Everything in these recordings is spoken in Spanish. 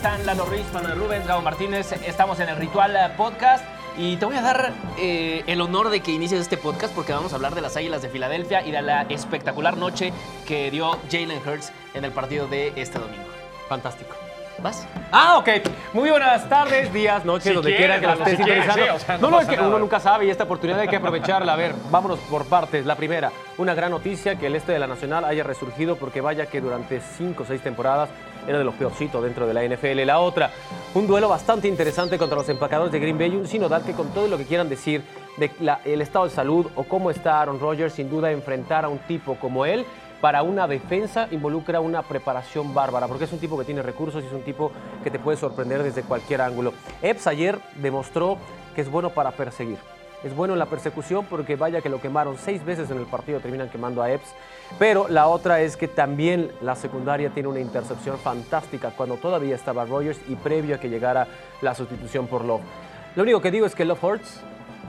Están? Lalo Ruiz, Manuel Rubens, Gabo Martínez. Estamos en el Ritual Podcast y te voy a dar eh, el honor de que inicies este podcast porque vamos a hablar de las Águilas de Filadelfia y de la espectacular noche que dio Jalen Hurts en el partido de este domingo. Fantástico. ¿Vas? Ah, ok. Muy buenas tardes, días, noches, Si donde quieres, quiera que la estés si sintonizando. sí, o sea, no no, no, es que nada. uno nunca sabe y esta oportunidad hay que aprovecharla. A ver, vámonos por partes. La primera, una gran noticia que el este de la Nacional haya resurgido porque vaya que durante cinco o seis temporadas era de los peorcitos dentro de la NFL. La otra, un duelo bastante interesante contra los empacadores de Green Bay, un sinodal que con todo lo que quieran decir de la- el estado de salud o cómo está Aaron Rodgers, sin duda enfrentar a un tipo como él para una defensa involucra una preparación bárbara, porque es un tipo que tiene recursos y es un tipo que te puede sorprender desde cualquier ángulo. Epps ayer demostró que es bueno para perseguir. Es bueno en la persecución porque vaya que lo quemaron seis veces en el partido, terminan quemando a Epps. Pero la otra es que también la secundaria tiene una intercepción fantástica cuando todavía estaba Rogers y previo a que llegara la sustitución por Love. Lo único que digo es que Love Hurts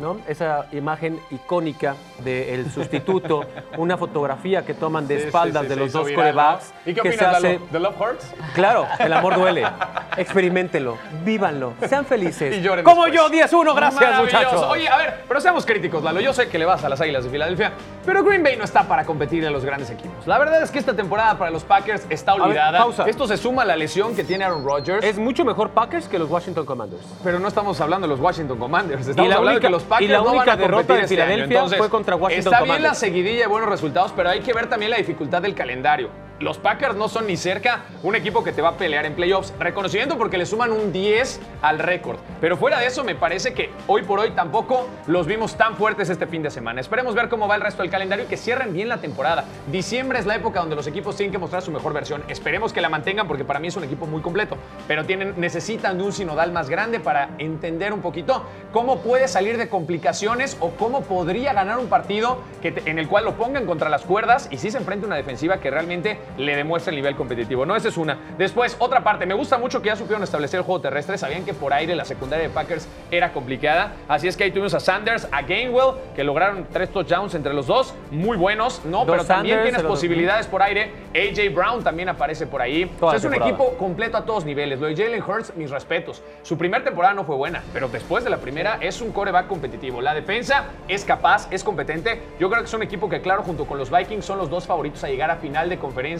¿no? Esa imagen icónica del sustituto, una fotografía que toman de Sí, sí, espaldas sí, de se los dos corebacks. ¿no? ¿Y qué que opinas, se Lalo? hace- ¿The Love Hurts? Claro, el amor duele. Experimentenlo, vívanlo, sean felices. Y lloren Como después. yo, 10-1, gracias muchachos. Oye, a ver, pero seamos críticos, Lalo. Yo sé que le vas a las Águilas de Filadelfia, pero Green Bay no está para competir en los grandes equipos. La verdad es que esta temporada para los Packers está ver, olvidada. pausa. Esto se suma a la lesión que tiene Aaron Rodgers, es mucho mejor Packers que los Washington Commanders. pero no estamos hablando de los Washington Commanders. Estamos la hablando única- de que los Packers y la no van única a derrota de este. Filadelfia Entonces, fue contra Washington Está bien la seguidilla y buenos resultados, pero hay que ver también la dificultad del calendario. Los Packers no son ni cerca un equipo que te va a pelear en playoffs, reconocimiento porque le suman un 10 al récord. Pero fuera de eso, me parece que hoy por hoy tampoco los vimos tan fuertes este fin de semana. Esperemos ver cómo va el resto del calendario y que cierren bien la temporada. Diciembre es la época donde los equipos tienen que mostrar su mejor versión. Esperemos que la mantengan porque para mí es un equipo muy completo. Pero tienen, necesitan de un sinodal más grande para entender un poquito cómo puede salir de complicaciones o cómo podría ganar un partido que en el cual lo pongan contra las cuerdas y sí se enfrente a una defensiva que realmente le demuestre el nivel competitivo. No, esa es una. Después, otra parte, me gusta mucho que ya supieron establecer el juego terrestre. Sabían que por aire la secundaria de Packers era complicada. Así es que ahí tuvimos a Sanders, a Gainwell, que lograron tres touchdowns entre los dos. Muy buenos, ¿no? Dos Pero también Sanders, tienes posibilidades por aire. AJ Brown también aparece por ahí. O sea, es un equipo completo a todos niveles. Lo de Jalen Hurts, mis respetos. Su primera temporada no fue buena, pero después de la primera es un coreback competitivo. La defensa es capaz, es competente. Yo creo que es un equipo que, claro, junto con los Vikings son los dos favoritos a llegar a final de conferencia.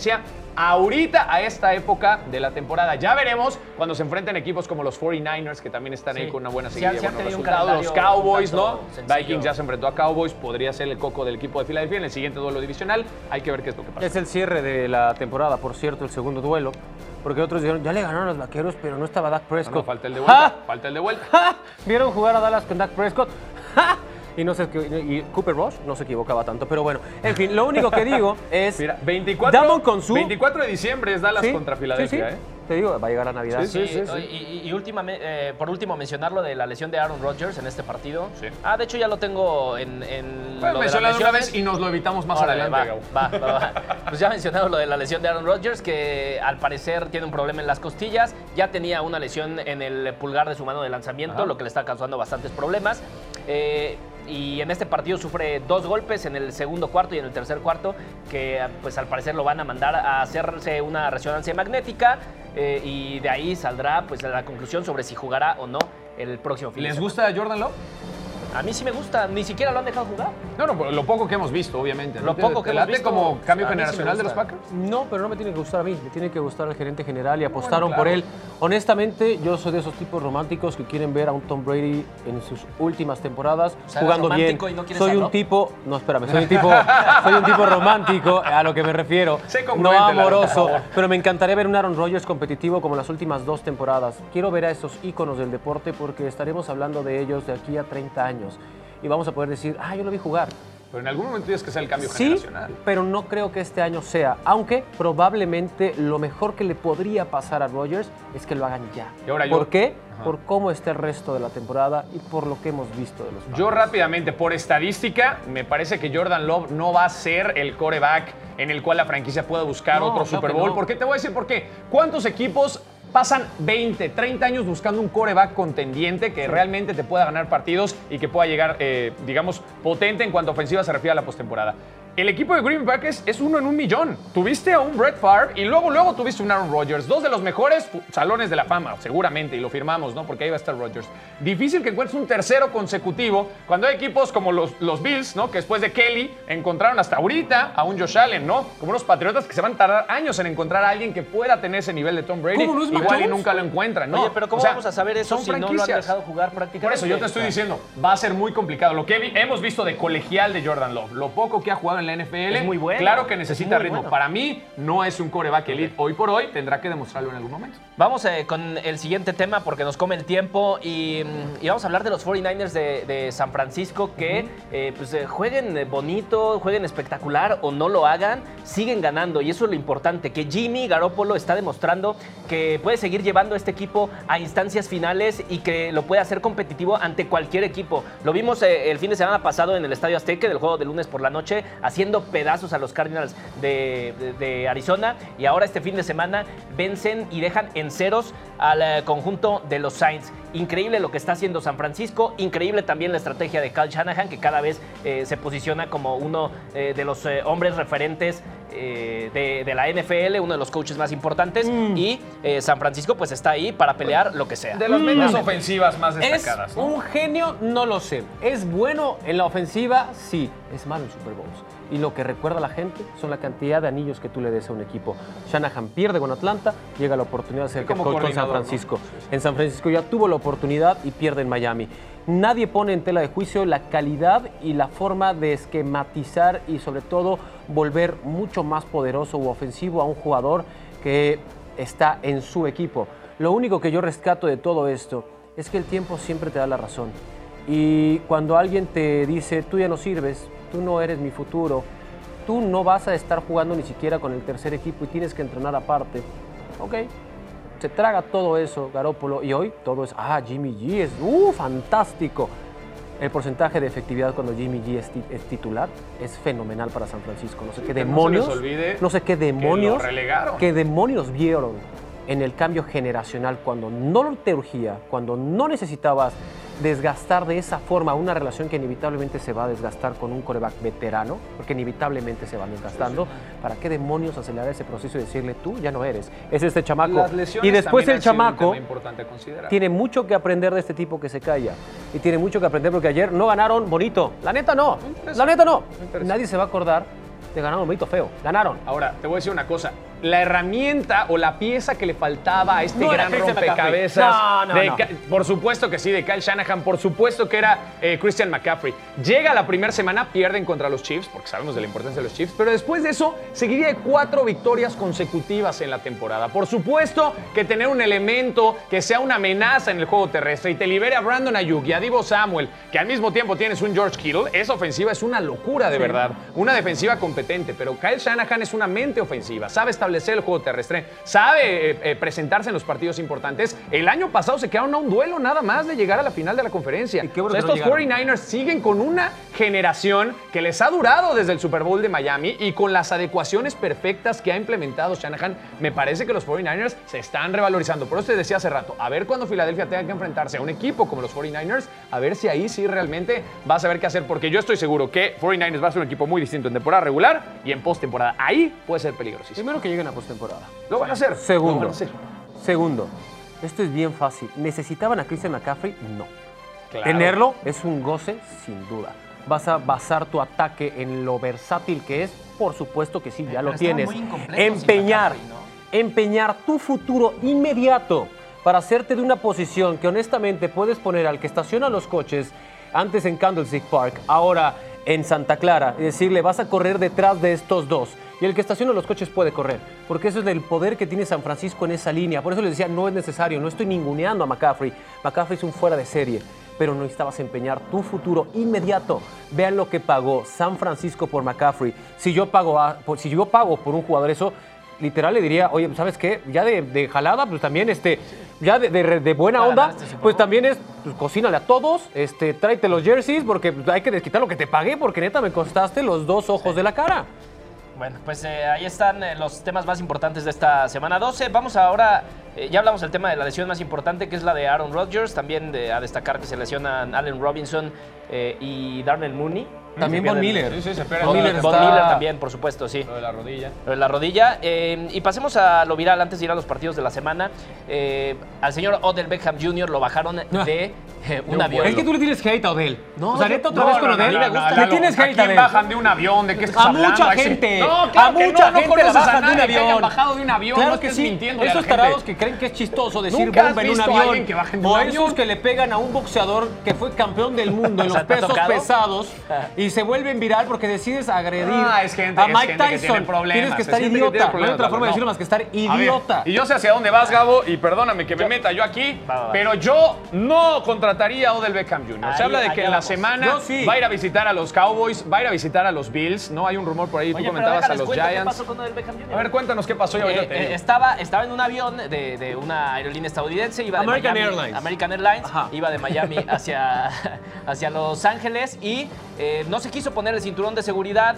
Ahorita, a esta época de la temporada. Ya veremos cuando se enfrenten equipos como los 49ers, que también están ahí con una buena seguida. sí resultados. Los Cowboys, ¿no? sencillo. Vikings ya se enfrentó a Cowboys. Podría ser el coco del equipo de Filadelfia en el siguiente duelo divisional. Hay que ver qué es lo que pasa. Es el cierre de la temporada, por cierto, el segundo duelo. Porque otros dijeron, ya le ganaron los vaqueros, pero no estaba Dak Prescott. No, falta el de vuelta. ¡Ja! Falta el de vuelta. ¡Ja! ¿Vieron jugar a Dallas con Dak Prescott? ¡Ja! Y, no se, y Cooper Rush no se equivocaba tanto, pero bueno. En fin, lo único que digo es... Mira, 24, Damon Consu- 24 de diciembre es Dallas Sí, contra Filadelfia, sí. ¿eh? Te digo, va a llegar a Navidad. Sí, sí, sí. Y, y- y última, eh, por último, mencionar lo de la lesión de Aaron Rodgers en este partido. Sí. Ah, de hecho ya lo tengo en, en Puedes lo de las mencionarlo una vez y nos lo evitamos más Órale, adelante, va, va, va, va. Pues ya mencionado lo de la lesión de Aaron Rodgers, que al parecer tiene un problema en las costillas. Ya tenía una lesión en el pulgar de su mano de lanzamiento, Ajá. lo que le está causando bastantes problemas. Eh, y en este partido sufre dos golpes en el segundo cuarto y en el tercer cuarto, que pues al parecer lo van a mandar a hacerse una resonancia magnética. eh, y de ahí saldrá pues la conclusión sobre si jugará o no el próximo fin ¿Les gusta Jordan Love? A mí sí me gusta, ni siquiera lo han dejado jugar. No, no, pero lo poco que hemos visto, obviamente. Lo ¿Te- poco te que hemos late visto, como cambio a mí sí me generacional de los gusta. Packers? No, pero no me tiene que gustar a mí, me tiene que gustar al gerente general y apostaron por él. Honestamente, yo soy de esos tipos románticos que quieren ver a un Tom Brady en sus últimas temporadas jugando bien. romántico y no quieres soy un tipo, no, espérame, soy un tipo, soy un tipo romántico, a lo que me refiero. Sé no congruente, Lalo, por amoroso, favor. pero me encantaría ver un Aaron Rodgers competitivo como las últimas dos temporadas. Quiero ver a esos íconos del deporte porque estaremos hablando de ellos de aquí a 30 años y vamos a poder decir, ah, yo lo vi jugar. Pero en algún momento tienes que ser el cambio Sí, generacional. pero no creo que este año sea. Aunque probablemente lo mejor que le podría pasar a Rodgers es que lo hagan ya. Y ahora yo- ¿Por qué? Ajá. Por cómo está el resto de la temporada y por lo que hemos visto de los Yo rápidamente, por estadística, me parece que Jordan Love no va a ser el coreback en el cual la franquicia pueda buscar No, otro Super Bowl. no. ¿Por qué? Te voy a decir por qué. ¿Cuántos equipos pasan 20, 30 años buscando un coreback contendiente que realmente te pueda ganar partidos y que pueda llegar, eh, digamos, potente en cuanto a ofensiva se refiere a la postemporada? El equipo de Green Bay Packers es uno en un millón. Tuviste a un Brett Favre y luego, luego tuviste un Aaron Rodgers. Dos de los mejores salones de la fama, seguramente, y lo firmamos, ¿no? Porque ahí va a estar Rodgers. Difícil que encuentres un tercero consecutivo cuando hay equipos como los, los Bills, ¿no? Que después de Kelly encontraron hasta ahorita a un Josh Allen, ¿no? Como unos Patriotas que se van a tardar años en encontrar a alguien que pueda tener ese nivel de Tom Brady. ¿Cómo no es Mac Igual y nunca lo encuentran, ¿no? Oye, pero ¿cómo O sea, vamos a saber eso son si no lo han franquicias. dejado jugar prácticamente? Por eso yo te estoy diciendo, va a ser muy complicado. Lo que hemos visto de colegial de Jordan Love, lo poco que ha jugado en la NFL, Es muy bueno, claro que es necesita ritmo. bueno. Para mí no es un coreback elite hoy por hoy, tendrá que demostrarlo en algún momento. Vamos eh, con el siguiente tema porque nos come el tiempo y, mm, y vamos a hablar de los 49ers de, de San Francisco que eh, pues, eh, jueguen bonito, jueguen espectacular o no lo hagan, siguen ganando y eso es lo importante, que Jimmy Garoppolo está demostrando que puede seguir llevando a este equipo a instancias finales y que lo puede hacer competitivo ante cualquier equipo. Lo vimos el fin de semana pasado en el Estadio Azteca del juego de lunes por la noche haciendo pedazos a los Cardinals de, de- de Arizona y ahora este fin de semana vencen y dejan en ceros al eh, conjunto de los Saints. Increíble lo que está haciendo San Francisco, increíble también la estrategia de Kyle Shanahan, que cada vez eh, se posiciona como uno eh, de los eh, hombres referentes de, de la NFL, uno de los coaches más importantes, y eh, San Francisco pues está ahí para pelear lo que sea. De las mentes ofensivas más ¿Es destacadas. ¿no? un genio? No lo sé. ¿Es bueno en la ofensiva? Sí. Es malo en Super Bowls. Y lo que recuerda a la gente son la cantidad de anillos que tú le des a un equipo. Shanahan pierde con Atlanta, llega la oportunidad de ser head coach con San. Francisco. En San Francisco ya tuvo la oportunidad y pierde en Miami. Nadie pone en tela de juicio la calidad y la forma de esquematizar y sobre todo volver mucho más poderoso u ofensivo a un jugador que está en su equipo. Lo único que yo rescato de todo esto es que el tiempo siempre te da la razón. Y cuando alguien te dice, tú ya no sirves, tú no eres mi futuro, tú no vas a estar jugando ni siquiera con el tercer equipo y tienes que entrenar aparte, ok, se traga todo eso Garópolo y hoy todo es, ah, Jimmy G es, uh, fantástico. El porcentaje de efectividad cuando Jimmy G es, ti- es titular es fenomenal para San Francisco. No sé qué que no se les demonios, olvide no sé qué que lo demonios, relegaron. qué demonios vieron en el cambio generacional cuando no te urgía, cuando no necesitabas desgastar de esa forma una relación que inevitablemente se va a desgastar con un coreback veterano, porque inevitablemente se van desgastando. ¿Para qué demonios acelerar ese proceso y decirle tú ya no eres? Es este chamaco. Y después el un chamaco tiene mucho que aprender de este tipo que se calla. Y tiene mucho que aprender porque ayer no ganaron bonito. La neta no. La neta no. Nadie se va a acordar de ganar bonito feo. Ganaron. Ahora, te voy a decir una cosa. La herramienta o la pieza que le faltaba a este No gran rompecabezas. No, no, de Por supuesto que sí, de Kyle Shanahan. Por supuesto que era eh, Christian McCaffrey. Llega la primera semana, pierden contra los Chiefs, porque sabemos de la importancia de los Chiefs. Pero después de eso, seguiría de cuatro victorias consecutivas en la temporada. Por supuesto que tener un elemento que sea una amenaza en el juego terrestre y te libere a Brandon Ayuk y a Divo Samuel, que al mismo tiempo tienes un George Kittle, esa ofensiva es una locura de verdad. Una defensiva competente, pero Kyle Shanahan es una mente ofensiva, sabe establecer el juego terrestre, sabe eh, eh, presentarse en los partidos importantes. El año pasado se quedaron a un duelo nada más de llegar a la final de la conferencia. Y qué bueno O sea, que no estos llegaron. 49ers siguen con una generación que les ha durado desde el Super Bowl de Miami y con las adecuaciones perfectas que ha implementado Shanahan, me parece que los 49ers se están revalorizando. Por eso te decía hace rato, a ver cuando Filadelfia tenga que enfrentarse a un equipo como los 49ers, a ver si ahí sí realmente va a saber qué hacer, porque yo estoy seguro que 49ers va a ser un equipo muy distinto en temporada regular y en postemporada. Ahí puede ser peligrosísimo. Primero que lleguen a postemporada. Lo van a hacer. Lo Segundo. van a hacer. Segundo. Esto es bien fácil. ¿Necesitaban a Christian McCaffrey? No. Claro. Tenerlo es un goce, sin duda. ¿Vas a basar tu ataque en lo versátil que es? Por supuesto que sí, ya lo estaban tienes. Empeñar, McCaffrey, ¿no? empeñar tu futuro inmediato para hacerte de una posición que honestamente puedes poner al que estaciona los coches antes en Candlestick Park, ahora en Santa Clara, y decirle vas a correr detrás de estos dos. Y el que estaciona los coches puede correr, porque eso es el poder que tiene San Francisco en esa línea. Por eso les decía, no es necesario, no estoy ninguneando a McCaffrey. McCaffrey es un fuera de serie. Pero no necesitabas empeñar tu futuro inmediato. Vean lo que pagó San Francisco por McCaffrey. Si yo pago, a- si yo pago por un jugador eso, literal le diría, oye, ¿sabes qué? Ya de, de jalada, pues también, este, ya de, de- de buena onda, pues también es, pues cocínale a todos, este, tráete los jerseys, porque pues, hay que desquitar lo que te pagué, porque neta me costaste los dos ojos de la cara. Bueno, pues eh, ahí están eh, los temas más importantes de esta semana 12. Vamos ahora, eh, ya hablamos del tema de la lesión más importante, que es la de Aaron Rodgers. También de- a destacar que se lesionan Allen Robinson eh, y Darnell Mooney. También Se Von Miller. Sí, sí, se pierde Von Miller, Von también, por supuesto, sí. Lo de la rodilla. Lo de la rodilla. Eh, y pasemos a lo viral antes de ir a los partidos de la semana. Eh, al señor Odell Beckham Jr. lo bajaron de eh, un un avión. Es que tú le tienes hate a Odell. No, o sea, yo- neta, otra no, vez con no, no, Odell. a gusta. Le Lalo, tienes ¿a hate a quién bajan de un avión? ¿De qué estás A hablando? mucha gente. No, claro a mucha no, no gente conoces la a bajan de un avión. bajado de un avión. Claro no que sí. mintiéndole a Esos gente. tarados que creen que es chistoso decir ¿Nunca has bomba en un visto a avión. alguien que de un o avión? esos que le pegan a un boxeador que fue campeón del mundo en O sea, los ¿te ha pesos tocado? pesados y se vuelven viral porque decides agredir Ah, es gente- a es Mike gente que Tyson. tiene problemas, Tienes que es estar gente que tiene idiota. No hay problemas, otra forma de no. decirlo más que estar A ver, idiota. y yo sé hacia dónde vas, Gabo, y perdóname que me meta yo aquí, Va, va, va. pero yo no contrataría a Odell Beckham Jr. Se habla de que allá en la vamos. semana Yo sí. va a ir a visitar a los Cowboys, va a ir a visitar a los Bills, ¿no? Hay un rumor por ahí, tú comentabas a los cuento ¿Qué Giants. A ver, cuéntanos qué pasó y ahorita Eh, te eh, digo. estaba, estaba en un avión de, de una aerolínea estadounidense, iba de American Miami- Airlines. American Airlines, Ajá. iba de Miami hacia, hacia Los Ángeles y eh, no se quiso poner el cinturón de seguridad.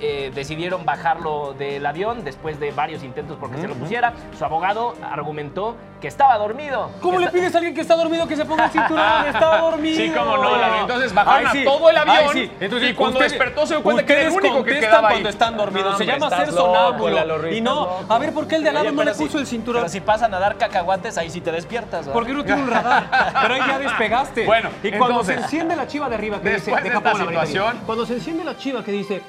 Eh, decidieron bajarlo del avión después de varios intentos porque se lo pusiera. Su abogado argumentó que estaba dormido. ¿Cómo le pides a alguien que está dormido que se ponga el cinturón? Está dormido. Sí, cómo no, la- entonces bajaron Ay, a todo el avión, Ay, sí. Entonces, y cuando despertó se dio cuenta que era el único que contestan quedaba ahí. cuando están dormidos. No, se llama ser sonámbulo. Y no, loco. a ver, ¿por qué el de al lado no le si- puso el cinturón? Pero si pasan a dar cacahuates, ahí sí te despiertas. ¿verdad? Porque no tiene un radar. Pero ahí ya despegaste. Bueno, y cuando entonces, se enciende la chiva de arriba que dice. de esta situación- Cuando se enciende la chiva que dice.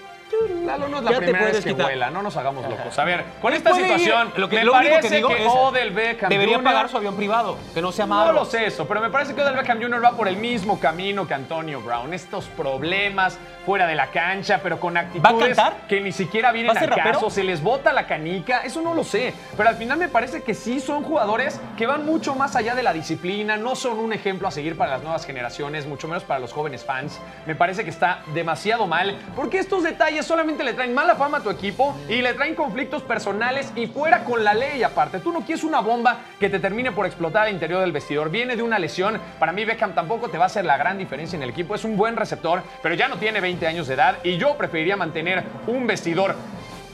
Lalo no es la Ya primera vez que quitar. vuela, no nos hagamos locos. A ver, con esta ir. situación, lo que, me lo único parece que digo es. Odell Beckham debería Jr. pagar su avión privado, que no sea No malo. lo sé eso, pero me parece que Odell Beckham Jr. va por el mismo camino que Antonio Brown. Estos problemas fuera de la cancha, pero con actitudes que ni siquiera vienen ¿Va a ser al rapero? caso. Se les bota la canica, eso no lo sé. Pero al final me parece que sí son jugadores que van mucho más allá de la disciplina, no son un ejemplo a seguir para las nuevas generaciones, mucho menos para los jóvenes fans. Me parece que está demasiado mal, porque estos detalles solamente le traen mala fama a tu equipo y le traen conflictos personales y fuera con la ley aparte. Tú no quieres una bomba que te termine por explotar al interior del vestidor. Viene de una lesión. Para mí Beckham tampoco te va a hacer la gran diferencia en el equipo. Es un buen receptor, pero ya no tiene 20 años de edad y yo preferiría mantener un vestidor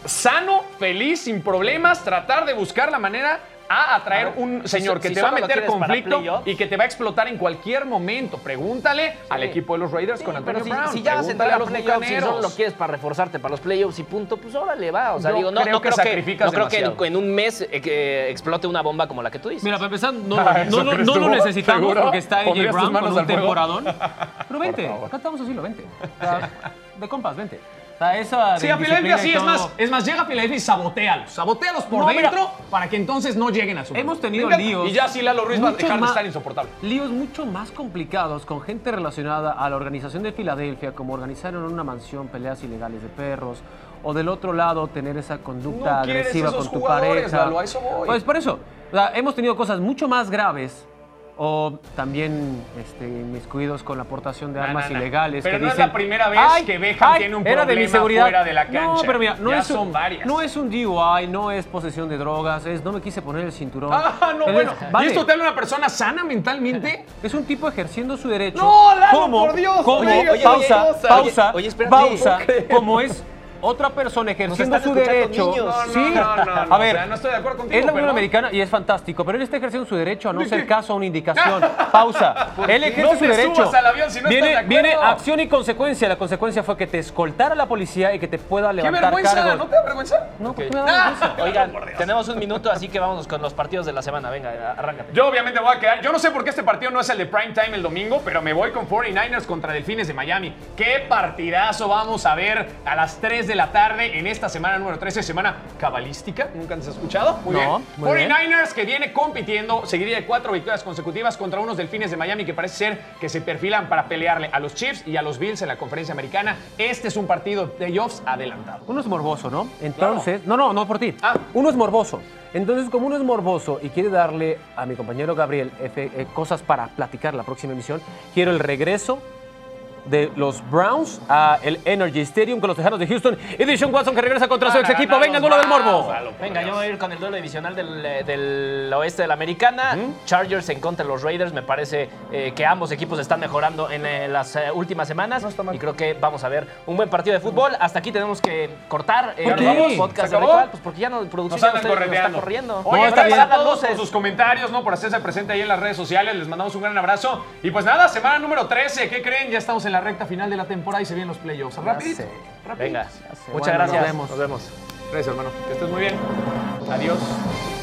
sano, feliz, sin problemas, tratar de buscar la manera a atraer Claro. un Si señor que si te va a meter conflicto y que te va a explotar en cualquier momento. Pregúntale al equipo de los Raiders con Antonio pero si, Brown. si ya vas a entrar a los playoffs y solo lo quieres para reforzarte para los playoffs y punto, pues órale va. O sea, Yo digo, no, creo no que creo que, no creo que en, un mes eh, explote una bomba como la que tú dices. Mira, para empezar, no, Ah, ¿eso no, no, lo necesitamos ¿Seguro? porque está AJ ¿Pondrías tus Brown con un temporadón. Pero vente, cantamos así, lo vente. De compas, vente. O sea, esa Sí, a Filadelfia sí, es más, es más, llega a Filadelfia y sabotealos. Sabotealos por No, mira. dentro para que entonces no lleguen a su Hemos tenido líos. Y ya sí Lalo Ruiz va a dejar de estar insoportable. Líos mucho más complicados con gente relacionada a la organización de Filadelfia, como organizaron en una mansión peleas ilegales de perros, o del otro lado tener esa conducta No agresiva esos con tu pareja. Lalo, a eso voy. Pues por eso, o sea, hemos tenido cosas mucho más graves. O también este, inmiscuidos con la aportación de No, armas no, no. ilegales. Pero que no es la primera vez "Ay, que Beckham ay, tiene un era de mi problema seguridad". fuera de la No, cancha. pero mira, no Ya es un- son varias. No es un DUI, no es posesión de drogas, es no me quise poner el cinturón. Ah, no, Es- bueno. vale. ¿Y esto te habla una persona sana mentalmente? Es un tipo ejerciendo su derecho. No, Lalo, como, por Dios, Como, oye, pausa, oye, pausa, oye, pausa, como es otra persona ejerciendo su derecho. niños. No, no, sí. no, no, no, a ver, o sea, no estoy de acuerdo contigo, es la Unión pero- Americana y es fantástico, pero él está ejerciendo su derecho a no hacer caso a una indicación. Pausa. Él ejerce No su derecho. subas al avión si no viene, estás de viene acción y consecuencia. La consecuencia fue que te escoltara la policía y que te pueda ¡Qué levantar vergüenza! cargos. ¿No te da vergüenza? No, Ok. ¿por qué me da vergüenza? Oigan, tenemos un minuto, así que vámonos con los partidos de la semana. Venga, arráncate. Yo obviamente voy a quedar. Yo no sé por qué este partido no es el de prime time el domingo, pero me voy con 49ers contra Delfines de Miami. Qué partidazo vamos a ver a las 3 de de la tarde en esta semana número 13, semana cabalística. ¿Nunca has escuchado? Muy No, bien. muy bien. 49ers que viene compitiendo, seguiría de cuatro victorias consecutivas contra unos delfines de Miami que parece ser que se perfilan para pelearle a los Chiefs y a los Bills en la conferencia americana. Este es un partido de playoffs adelantado. Uno es morboso, ¿no? Entonces, no, no, no por ti. Ah. Uno es morboso. Entonces, como uno es morboso y quiere darle a mi compañero Gabriel F, eh, cosas para platicar la próxima emisión, quiero el regreso de los Browns a el Energy Stadium con los Tejanos de Houston y Dishon Watson que regresa contra su ex equipo. Venga, duelo del morbo. Venga, yo voy a ir con el duelo divisional del, eh, del oeste de la americana. Chargers en contra de los Raiders. Me parece eh, que ambos equipos están mejorando en eh, las eh, últimas semanas. Y creo que vamos a ver un buen partido de fútbol. Hasta aquí tenemos que cortar eh, ¿Por qué? el podcast ¿Se acabó? habitual, pues porque ya no, producción Nos ya está corriendo. Oye, No, está gracias bien. a todos luces. por sus comentarios, ¿no? Por hacerse presente ahí en las redes sociales. Les mandamos un gran abrazo. Y pues nada, semana número 13. ¿Qué creen? Ya estamos en la recta final de la temporada y se vienen los playoffs. Rapidito. rapidito. Venga, muchas Bueno, nos gracias. vemos. Nos vemos. Gracias, hermano. Que estés muy bien. Adiós.